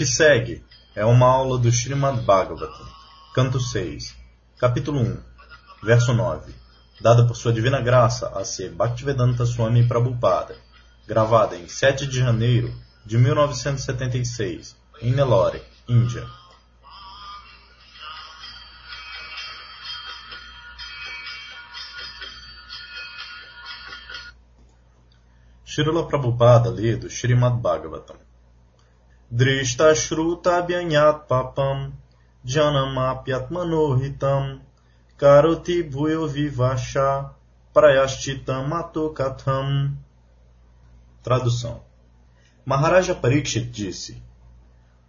que segue é uma aula do Srimad Bhagavatam, canto 6, capítulo 1, verso 9, dada por sua divina graça a ser Bhaktivedanta Swami Prabhupada, gravada em 7 de janeiro de 1976, em Nellore, Índia. Srila Prabhupada lê do Srimad Bhagavatam. Bhyanyat Papam Janamapyatmanohitam Karoti Bhuyo Vivasha Prayashchitam Matokatham Tradução. Maharaja Parikshit disse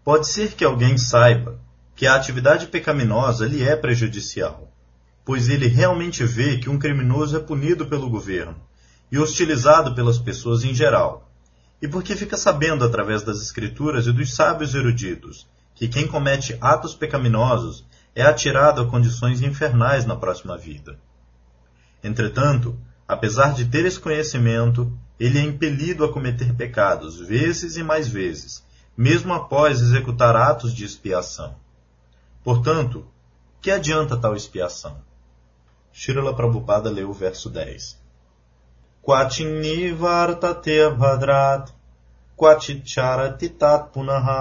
Pode ser que alguém saiba que a atividade pecaminosa lhe é prejudicial, pois ele realmente vê que um criminoso é punido pelo governo e hostilizado pelas pessoas em geral, e porque fica sabendo através das escrituras e dos sábios eruditos que quem comete atos pecaminosos é atirado a condições infernais na próxima vida. Entretanto, apesar de ter esse conhecimento, ele é impelido a cometer pecados vezes e mais vezes, mesmo após executar atos de expiação. Portanto, que adianta tal expiação? Shirala Prabhupada leu o verso 10. क्वाचिन्निवार्तते भद्रात् क्वचिच्चारति tat punaha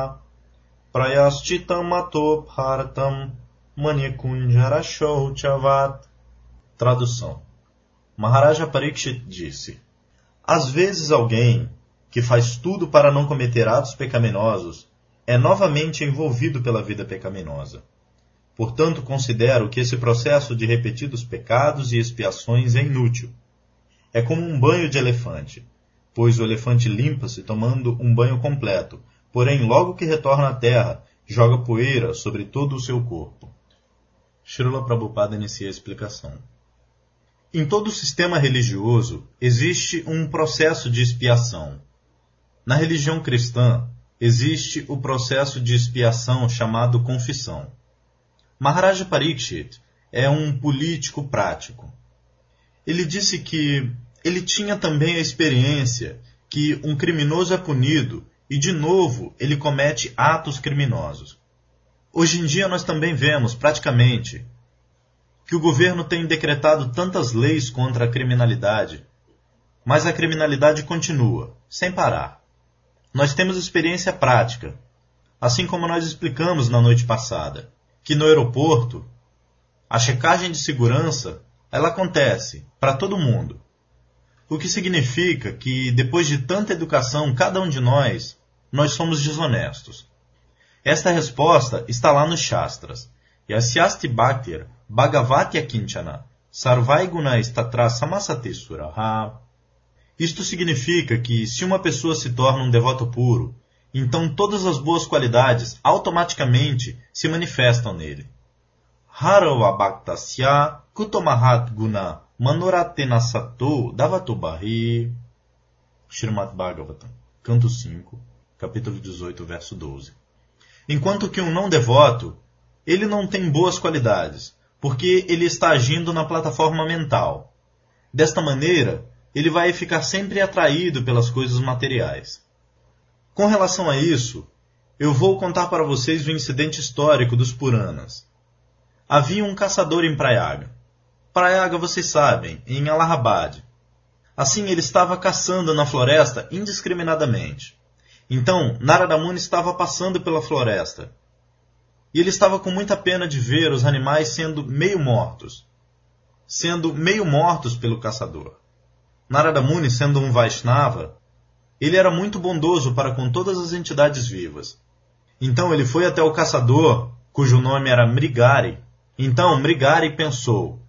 prayaschitam bharatam manikunjara shouchavat. Tradução Maharaja Parikshit disse Às vezes alguém que faz tudo para não cometer atos pecaminosos é novamente envolvido pela vida pecaminosa. Portanto, considero que esse processo de repetidos pecados e expiações é inútil é como um banho de elefante, pois o elefante limpa-se tomando um banho completo, porém, logo que retorna à terra, joga poeira sobre todo o seu corpo. Srila Prabhupada inicia a explicação. Em todo sistema religioso existe um processo de expiação. Na religião cristã existe o processo de expiação chamado confissão. Maharaja Parikshit é um político prático ele disse que ele tinha também a experiência que um criminoso é punido e, de novo, ele comete atos criminosos. Hoje em dia, nós também vemos, praticamente, que o governo tem decretado tantas leis contra a criminalidade, mas a criminalidade continua, sem parar. Nós temos experiência prática, assim como nós explicamos na noite passada, que no aeroporto, a checagem de segurança ela acontece para todo mundo. O que significa que, depois de tanta educação, cada um de nós, nós somos desonestos. Esta resposta está lá nos Shastras. Yasyasti Bhaktir Bhagavatya Kinchana Sarvaiguna Statra Samasate Suraha. Isto significa que, se uma pessoa se torna um devoto puro, então todas as boas qualidades automaticamente se manifestam nele. Haravabhaktasya Kutomahat Guna Manoratena Sato Davatubahi Srimad Bhagavatam, canto 5, capítulo 18, verso 12. Enquanto que um não devoto, ele não tem boas qualidades, porque ele está agindo na plataforma mental. Desta maneira, ele vai ficar sempre atraído pelas coisas materiais. Com relação a isso, eu vou contar para vocês o incidente histórico dos Puranas. Havia um caçador em Prayaga. Prayaga, vocês sabem, em Allahabad. Assim, ele estava caçando na floresta indiscriminadamente. Então, Narada Muni estava passando pela floresta. E ele estava com muita pena de ver os animais sendo meio mortos. Sendo meio mortos pelo caçador. Narada Muni, sendo um Vaishnava, ele era muito bondoso para com todas as entidades vivas. Então ele foi até o caçador, cujo nome era Mrigari, então Mrigari pensou: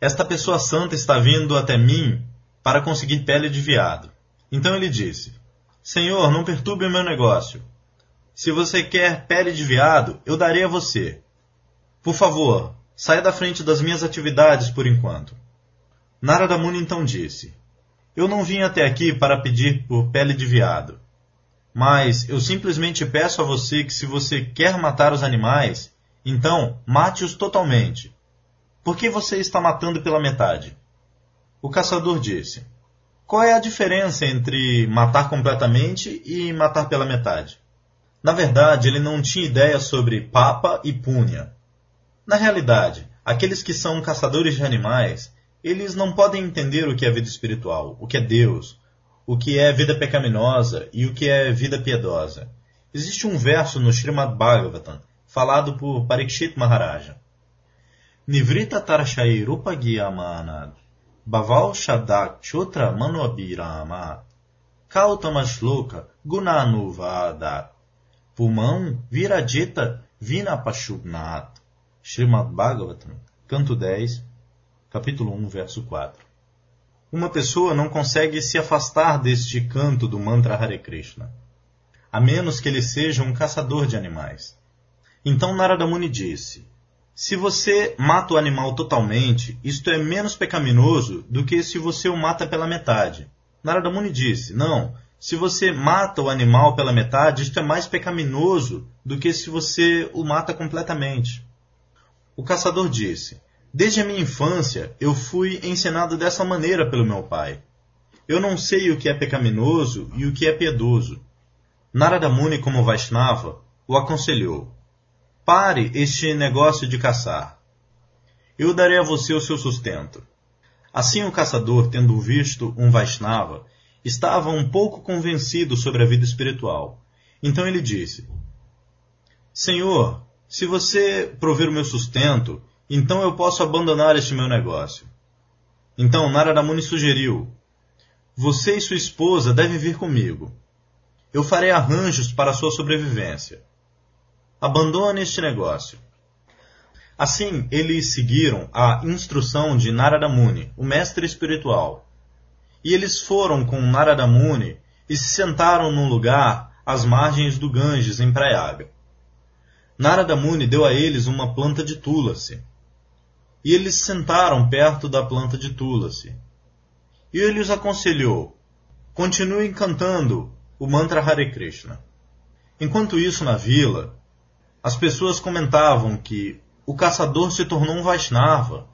Esta pessoa santa está vindo até mim para conseguir pele de veado. Então ele disse: Senhor, não perturbe o meu negócio. Se você quer pele de veado, eu darei a você. Por favor, saia da frente das minhas atividades por enquanto. Narada Muni então disse: Eu não vim até aqui para pedir por pele de veado. Mas eu simplesmente peço a você que, se você quer matar os animais, então, mate-os totalmente. Por que você está matando pela metade? O caçador disse: Qual é a diferença entre matar completamente e matar pela metade? Na verdade, ele não tinha ideia sobre papa e punha. Na realidade, aqueles que são caçadores de animais, eles não podem entender o que é vida espiritual, o que é Deus, o que é vida pecaminosa e o que é vida piedosa. Existe um verso no Srimad Bhagavatam, falado por Parikshit Maharaja. Nivrita Tarashai Rupagiyamanad Bhaval Shadak Chotra Manobirama Kautama Shloka Gunanuvadat Pulmão Viradita Vinapashugnat Srimad Bhagavatam, canto 10, capítulo 1, verso 4. Uma pessoa não consegue se afastar deste canto do mantra Hare Krishna, a menos que ele seja um caçador de animais. Então Narada Muni disse: se você mata o animal totalmente, isto é menos pecaminoso do que se você o mata pela metade. Narada Muni disse: Não, se você mata o animal pela metade, isto é mais pecaminoso do que se você o mata completamente. O caçador disse: Desde a minha infância eu fui ensinado dessa maneira pelo meu pai. Eu não sei o que é pecaminoso e o que é piedoso. Narada Muni, como Vaishnava, o aconselhou: Pare este negócio de caçar. Eu darei a você o seu sustento. Assim o caçador, tendo visto um Vaishnava, estava um pouco convencido sobre a vida espiritual. Então ele disse: Senhor, se você prover o meu sustento, então eu posso abandonar este meu negócio. Então Narada Muni sugeriu: Você e sua esposa devem vir comigo. Eu farei arranjos para sua sobrevivência. Abandone este negócio. Assim, eles seguiram a instrução de Narada Muni, o mestre espiritual. E eles foram com Narada Muni e se sentaram num lugar às margens do Ganges, em Prayaga. Narada Muni deu a eles uma planta de tulasi. E eles se sentaram perto da planta de tulasi. E ele os aconselhou: continuem cantando o mantra Hare Krishna. Enquanto isso, na vila, as pessoas comentavam que o caçador se tornou um Vaishnava.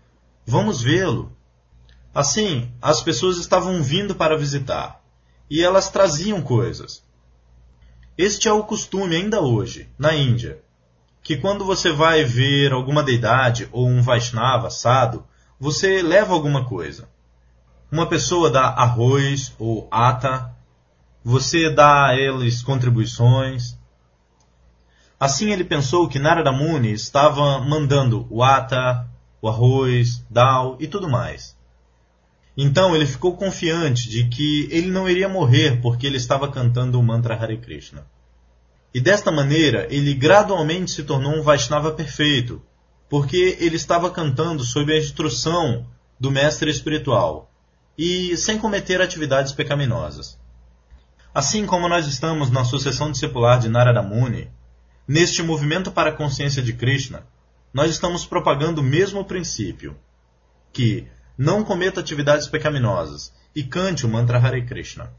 Vamos vê-lo. Assim, as pessoas estavam vindo para visitar e elas traziam coisas. Este é o costume ainda hoje, na Índia, que quando você vai ver alguma deidade ou um Vaishnava assado, você leva alguma coisa. Uma pessoa dá arroz ou ata, você dá a eles contribuições, Assim ele pensou que Narada Muni estava mandando o ata, o arroz, dal e tudo mais. Então ele ficou confiante de que ele não iria morrer porque ele estava cantando o mantra Hare Krishna. E desta maneira ele gradualmente se tornou um Vaishnava perfeito, porque ele estava cantando sob a instrução do mestre espiritual e sem cometer atividades pecaminosas. Assim como nós estamos na sucessão discipular de Narada Muni, Neste movimento para a consciência de Krishna, nós estamos propagando o mesmo princípio, que não cometa atividades pecaminosas e cante o mantra Hare Krishna.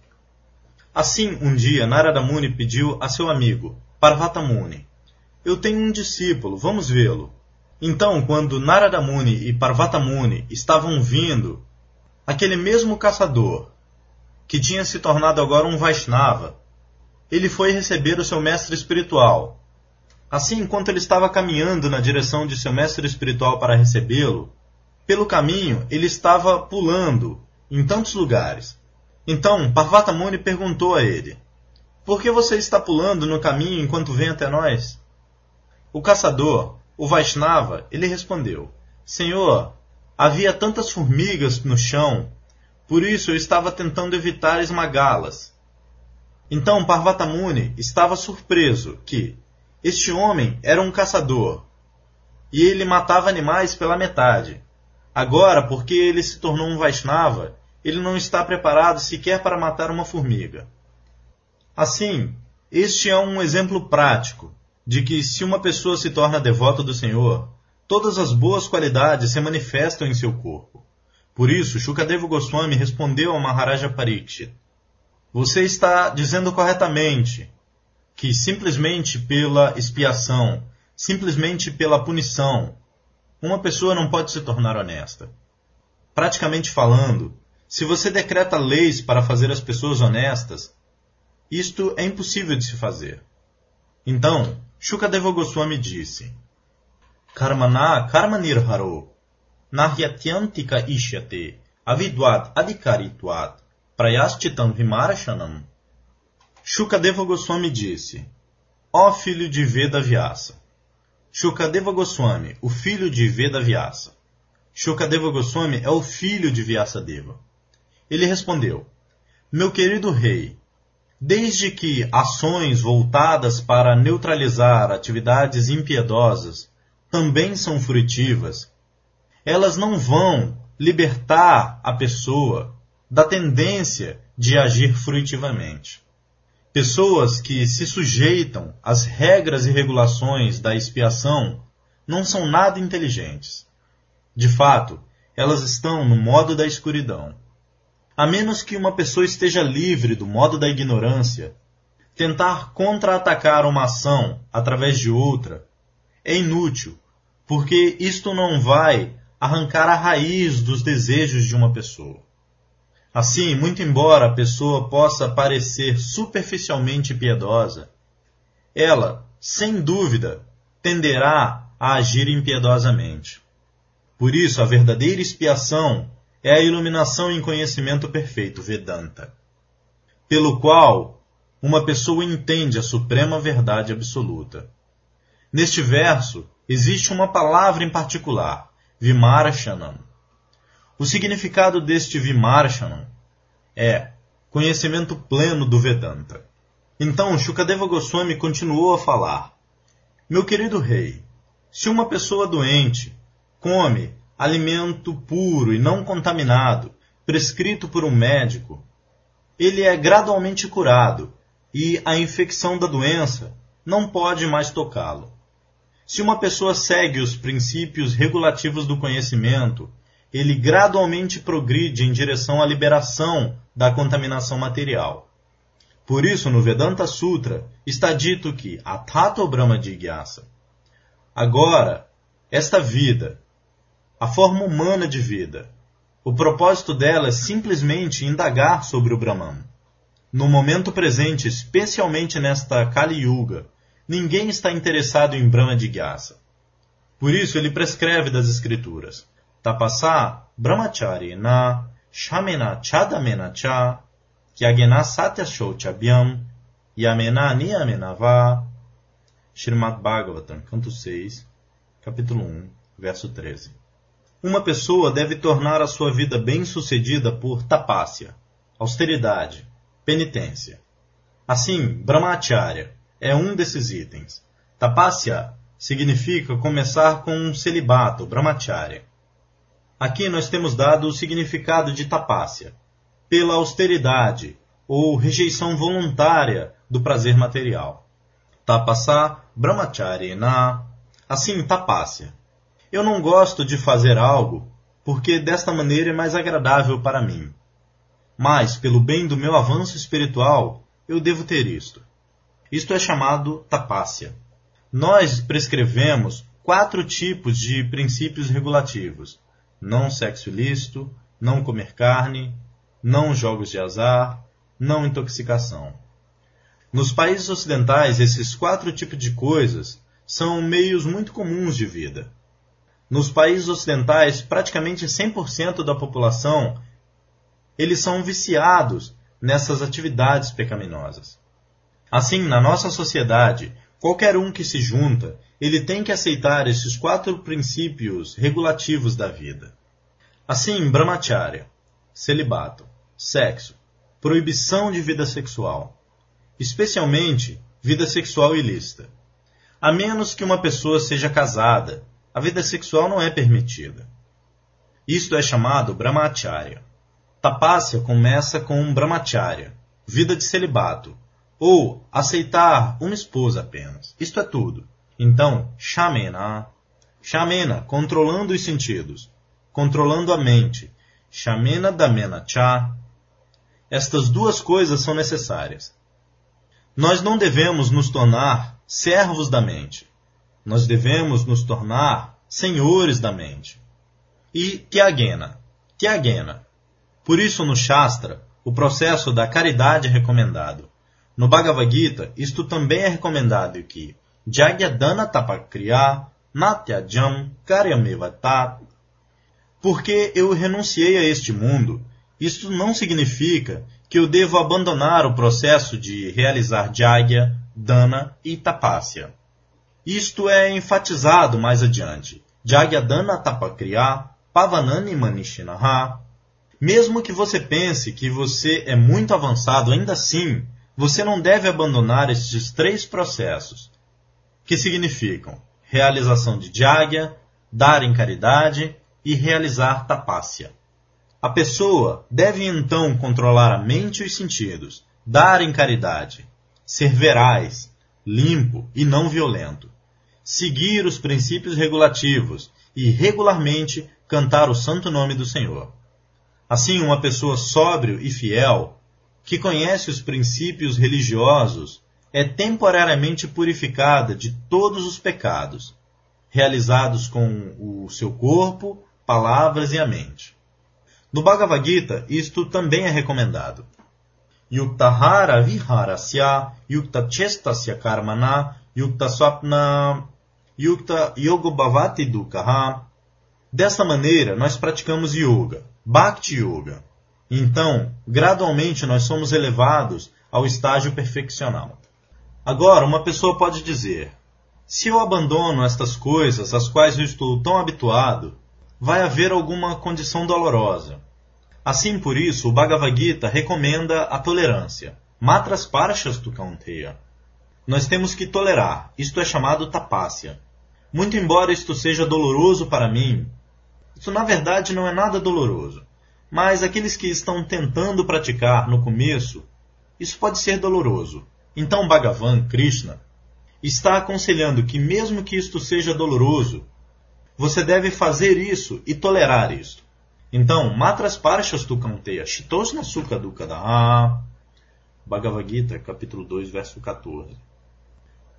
Assim, um dia, Narada Muni pediu a seu amigo, Parvata Muni, Eu tenho um discípulo, vamos vê-lo. Então, quando Narada Muni e Parvata Muni estavam vindo, aquele mesmo caçador, que tinha se tornado agora um Vaishnava, ele foi receber o seu mestre espiritual, Assim, enquanto ele estava caminhando na direção de seu mestre espiritual para recebê-lo, pelo caminho ele estava pulando em tantos lugares. Então Parvata Muni perguntou a ele: Por que você está pulando no caminho enquanto vem até nós? O caçador, o Vaishnava, ele respondeu: Senhor, havia tantas formigas no chão, por isso eu estava tentando evitar esmagá-las. Então Parvata Muni estava surpreso que, este homem era um caçador e ele matava animais pela metade. Agora, porque ele se tornou um Vaishnava, ele não está preparado sequer para matar uma formiga. Assim, este é um exemplo prático de que se uma pessoa se torna devota do Senhor, todas as boas qualidades se manifestam em seu corpo. Por isso, Shukadeva Goswami respondeu ao Maharaja Parikshit: Você está dizendo corretamente que simplesmente pela expiação, simplesmente pela punição, uma pessoa não pode se tornar honesta. Praticamente falando, se você decreta leis para fazer as pessoas honestas, isto é impossível de se fazer. Então, Shukadeva Goswami disse: Karmana karmanirharo nahyatyantika ishyate avidvat adhikaritvat prayaschitam vimarashanam. Shukadeva Goswami disse: Ó filho de Veda Vyasa. Shukadeva Goswami, o filho de Veda Vyasa. Shukadeva Goswami é o filho de Vyasadeva. Ele respondeu: Meu querido rei, desde que ações voltadas para neutralizar atividades impiedosas também são frutivas, elas não vão libertar a pessoa da tendência de agir fruitivamente. Pessoas que se sujeitam às regras e regulações da expiação não são nada inteligentes. De fato, elas estão no modo da escuridão. A menos que uma pessoa esteja livre do modo da ignorância, tentar contra-atacar uma ação através de outra é inútil, porque isto não vai arrancar a raiz dos desejos de uma pessoa. Assim, muito embora a pessoa possa parecer superficialmente piedosa, ela, sem dúvida, tenderá a agir impiedosamente. Por isso, a verdadeira expiação é a iluminação em conhecimento perfeito, Vedanta, pelo qual uma pessoa entende a suprema verdade absoluta. Neste verso, existe uma palavra em particular, Vimarshanam, o significado deste Vimarshanam é conhecimento pleno do Vedanta. Então, Shukadeva Goswami continuou a falar: Meu querido rei, se uma pessoa doente come alimento puro e não contaminado, prescrito por um médico, ele é gradualmente curado e a infecção da doença não pode mais tocá-lo. Se uma pessoa segue os princípios regulativos do conhecimento ele gradualmente progride em direção à liberação da contaminação material. Por isso, no Vedanta Sutra, está dito que Atato Brahma Jigyasa. Agora, esta vida, a forma humana de vida, o propósito dela é simplesmente indagar sobre o Brahman. No momento presente, especialmente nesta Kali Yuga, ninguém está interessado em Brahma Jigyasa. Por isso, ele prescreve das escrituras tapasa brahmachari na shamena chadamena cha kyagena satya shochabhyam yamena niyamena va Srimad Bhagavatam, canto 6, capítulo 1, verso 13. Uma pessoa deve tornar a sua vida bem-sucedida por tapácia, austeridade, penitência. Assim, brahmacharya é um desses itens. Tapasya significa começar com um celibato, brahmacharya. Aqui nós temos dado o significado de tapácia, pela austeridade ou rejeição voluntária do prazer material. Tapasa brahmachari na. Assim, tapácia. Eu não gosto de fazer algo porque desta maneira é mais agradável para mim. Mas, pelo bem do meu avanço espiritual, eu devo ter isto. Isto é chamado tapácia. Nós prescrevemos quatro tipos de princípios regulativos não sexo ilícito, não comer carne, não jogos de azar, não intoxicação. Nos países ocidentais, esses quatro tipos de coisas são meios muito comuns de vida. Nos países ocidentais, praticamente 100% da população eles são viciados nessas atividades pecaminosas. Assim, na nossa sociedade, qualquer um que se junta ele tem que aceitar esses quatro princípios regulativos da vida. Assim, brahmacharya, celibato, sexo, proibição de vida sexual, especialmente vida sexual ilícita. A menos que uma pessoa seja casada, a vida sexual não é permitida. Isto é chamado brahmacharya. Tapasya começa com um brahmacharya, vida de celibato, ou aceitar uma esposa apenas. Isto é tudo. Então, Shamena. Shamena, controlando os sentidos, controlando a mente. Shamena Damena Cha. Estas duas coisas são necessárias. Nós não devemos nos tornar servos da mente. Nós devemos nos tornar senhores da mente. E Tyagena. Tyagena. Por isso, no Shastra, o processo da caridade é recomendado. No Bhagavad Gita, isto também é recomendado que Jagyadana Tapakriya Natyajam Karyamevatat porque eu renunciei a este mundo, isto não significa que eu devo abandonar o processo de realizar Jagya, Dana e Tapasya. Isto é enfatizado mais adiante. Jagya Dana Tapakriya Pavanani Manishinaha. Mesmo que você pense que você é muito avançado, ainda assim, você não deve abandonar estes três processos, que significam realização de Jagya, dar em caridade e realizar tapácia. A pessoa deve então controlar a mente e os sentidos, dar em caridade, ser veraz, limpo e não violento, seguir os princípios regulativos e regularmente cantar o santo nome do Senhor. Assim, uma pessoa sóbrio e fiel, que conhece os princípios religiosos, é temporariamente purificada de todos os pecados, realizados com o seu corpo, palavras e a mente. No Bhagavad Gita, isto também é recomendado. Yuktahara viharasya, yukta chestasya karmana, yukta swapna, yukta yogobhavati dukkha. Desta maneira, nós praticamos yoga, bhakti yoga. Então, gradualmente, nós somos elevados ao estágio perfeccional. Agora, uma pessoa pode dizer: se eu abandono estas coisas às quais eu estou tão habituado, vai haver alguma condição dolorosa. Assim, por isso, o Bhagavad Gita recomenda a tolerância. Matras parshas tu kaunteya. Nós temos que tolerar. Isto é chamado tapácia. Muito embora isto seja doloroso para mim, isso na verdade não é nada doloroso. Mas aqueles que estão tentando praticar no começo, isso pode ser doloroso. Então Bhagavan, Krishna, está aconselhando que mesmo que isto seja doloroso, você deve fazer isso e tolerar isso. Então, matras parshas tu kanteya, shitosna sukha. Bhagavad Gita, capítulo 2, verso 14.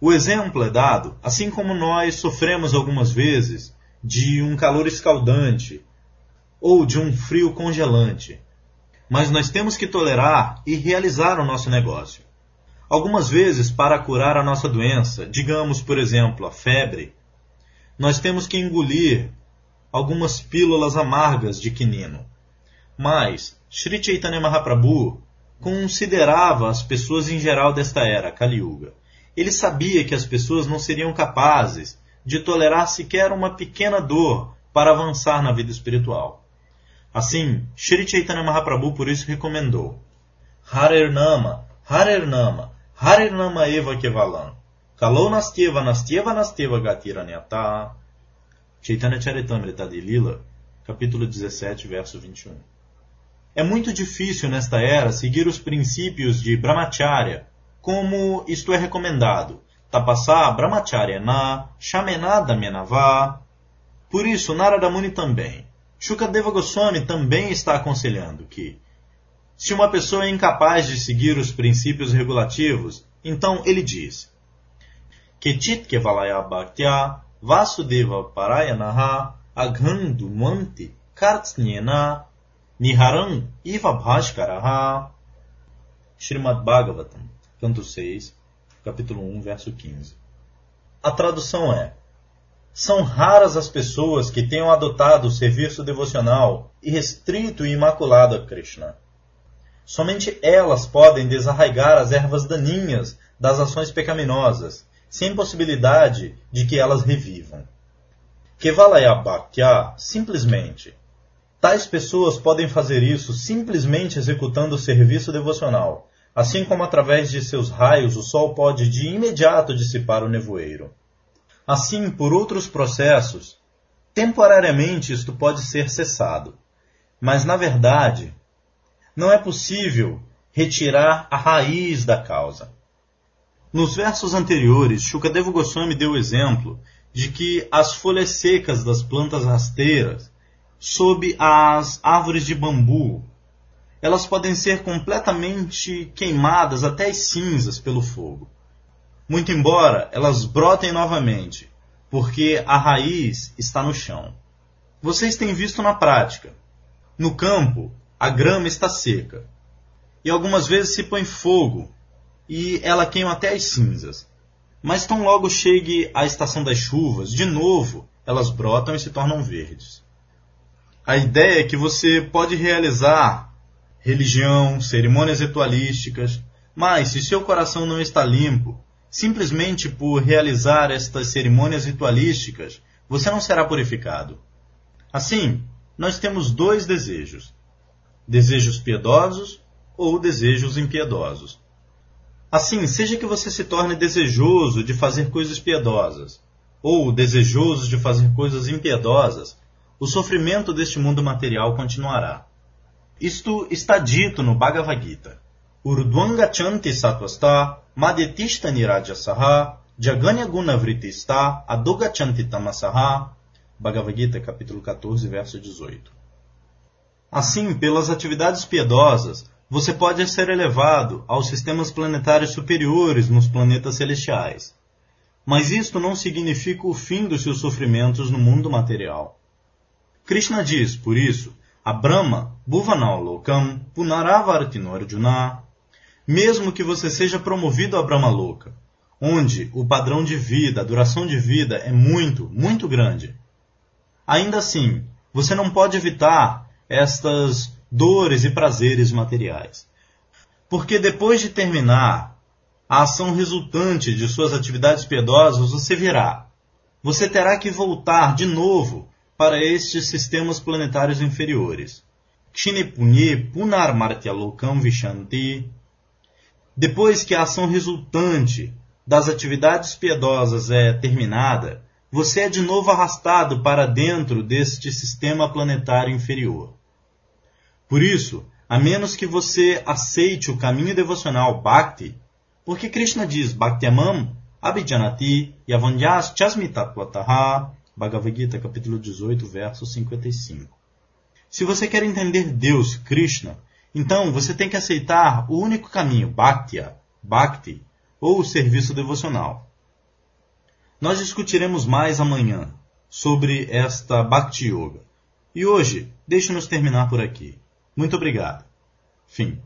O exemplo é dado, assim como nós sofremos algumas vezes de um calor escaldante ou de um frio congelante. Mas nós temos que tolerar e realizar o nosso negócio. Algumas vezes, para curar a nossa doença, digamos, por exemplo, a febre, nós temos que engolir algumas pílulas amargas de quinino. Mas Sri Chaitanya Mahaprabhu considerava as pessoas em geral desta era, Kali Yuga. Ele sabia que as pessoas não seriam capazes de tolerar sequer uma pequena dor para avançar na vida espiritual. Assim, Sri Chaitanya Mahaprabhu por isso recomendou Harer Nama, Harer Nama, Harer Nama Eva Kevalam. Kalou Nastyeva Nastyeva Nastyeva Gatiranyata. Chaitanya Charitamrita de Lila, capítulo 17, verso 21. É muito difícil nesta era seguir os princípios de Brahmacharya, como isto é recomendado. Tapasa Brahmacharya na, Shamenada Menava. Por isso, Narada Muni também. Shukadeva Goswami também está aconselhando que, se uma pessoa é incapaz de seguir os princípios regulativos, então ele diz: Kechit Kevalaya Bhaktya Vasudeva Parayanaha Aghandumanti Kartsnyena Niharam Iva Bhaskaraha Srimad Bhagavatam, canto 6, capítulo 1, verso 15. A tradução é: São raras as pessoas que tenham adotado o serviço devocional irrestrito e imaculado a Krishna. Somente elas podem desarraigar as ervas daninhas das ações pecaminosas sem possibilidade de que elas revivam. Kevalayabhakya, simplesmente. Tais pessoas podem fazer isso simplesmente executando o serviço devocional, assim como através de seus raios o sol pode de imediato dissipar o nevoeiro. Assim, por outros processos, temporariamente isto pode ser cessado, mas na verdade, não é possível retirar a raiz da causa. Nos versos anteriores, Shukadeva Goswami deu o exemplo de que as folhas secas das plantas rasteiras, sob as árvores de bambu, elas podem ser completamente queimadas até as cinzas pelo fogo. Muito embora elas brotem novamente, porque a raiz está no chão. Vocês têm visto na prática. No campo, a grama está seca. E algumas vezes se põe fogo e ela queima até as cinzas. Mas tão logo chegue a estação das chuvas, de novo elas brotam e se tornam verdes. A ideia é que você pode realizar religião, cerimônias ritualísticas, mas se seu coração não está limpo, simplesmente por realizar estas cerimônias ritualísticas, você não será purificado. Assim, nós temos dois desejos: desejos piedosos ou desejos impiedosos. Assim, seja que você se torne desejoso de fazer coisas piedosas ou desejoso de fazer coisas impiedosas, o sofrimento deste mundo material continuará. Isto está dito no Bhagavad Gita. Urdvangachanti satvasta madetishta nirajasaha jaganya gunavritista adogachanti tamasaha Bhagavad Gita, capítulo 14, verso 18. Assim, pelas atividades piedosas, você pode ser elevado aos sistemas planetários superiores nos planetas celestiais. Mas isto não significa o fim dos seus sofrimentos no mundo material. Krishna diz, por isso, a Brahma, Bhuvanao Lokam, Punaravartino Arjuna, mesmo que você seja promovido a Brahma Loka, onde o padrão de vida, a duração de vida é muito, muito grande. Ainda assim, você não pode evitar estas dores e prazeres materiais. Porque depois de terminar a ação resultante de suas atividades piedosas, você virá. Você terá que voltar de novo para estes sistemas planetários inferiores. Kshinepunye Punarmartyalokam Vishanti. Depois que a ação resultante das atividades piedosas é terminada, você é de novo arrastado para dentro deste sistema planetário inferior. Por isso, a menos que você aceite o caminho devocional Bhakti, porque Krishna diz Bhaktyamam Abhijanati Yavanyas Chasmitatvataha, Bhagavad Gita, capítulo 18, verso 55. Se você quer entender Deus, Krishna, então você tem que aceitar o único caminho, Bhaktya, Bhakti, ou o serviço devocional. Nós discutiremos mais amanhã sobre esta Bhakti Yoga. E hoje, deixe-nos terminar por aqui. Muito obrigado. Fim.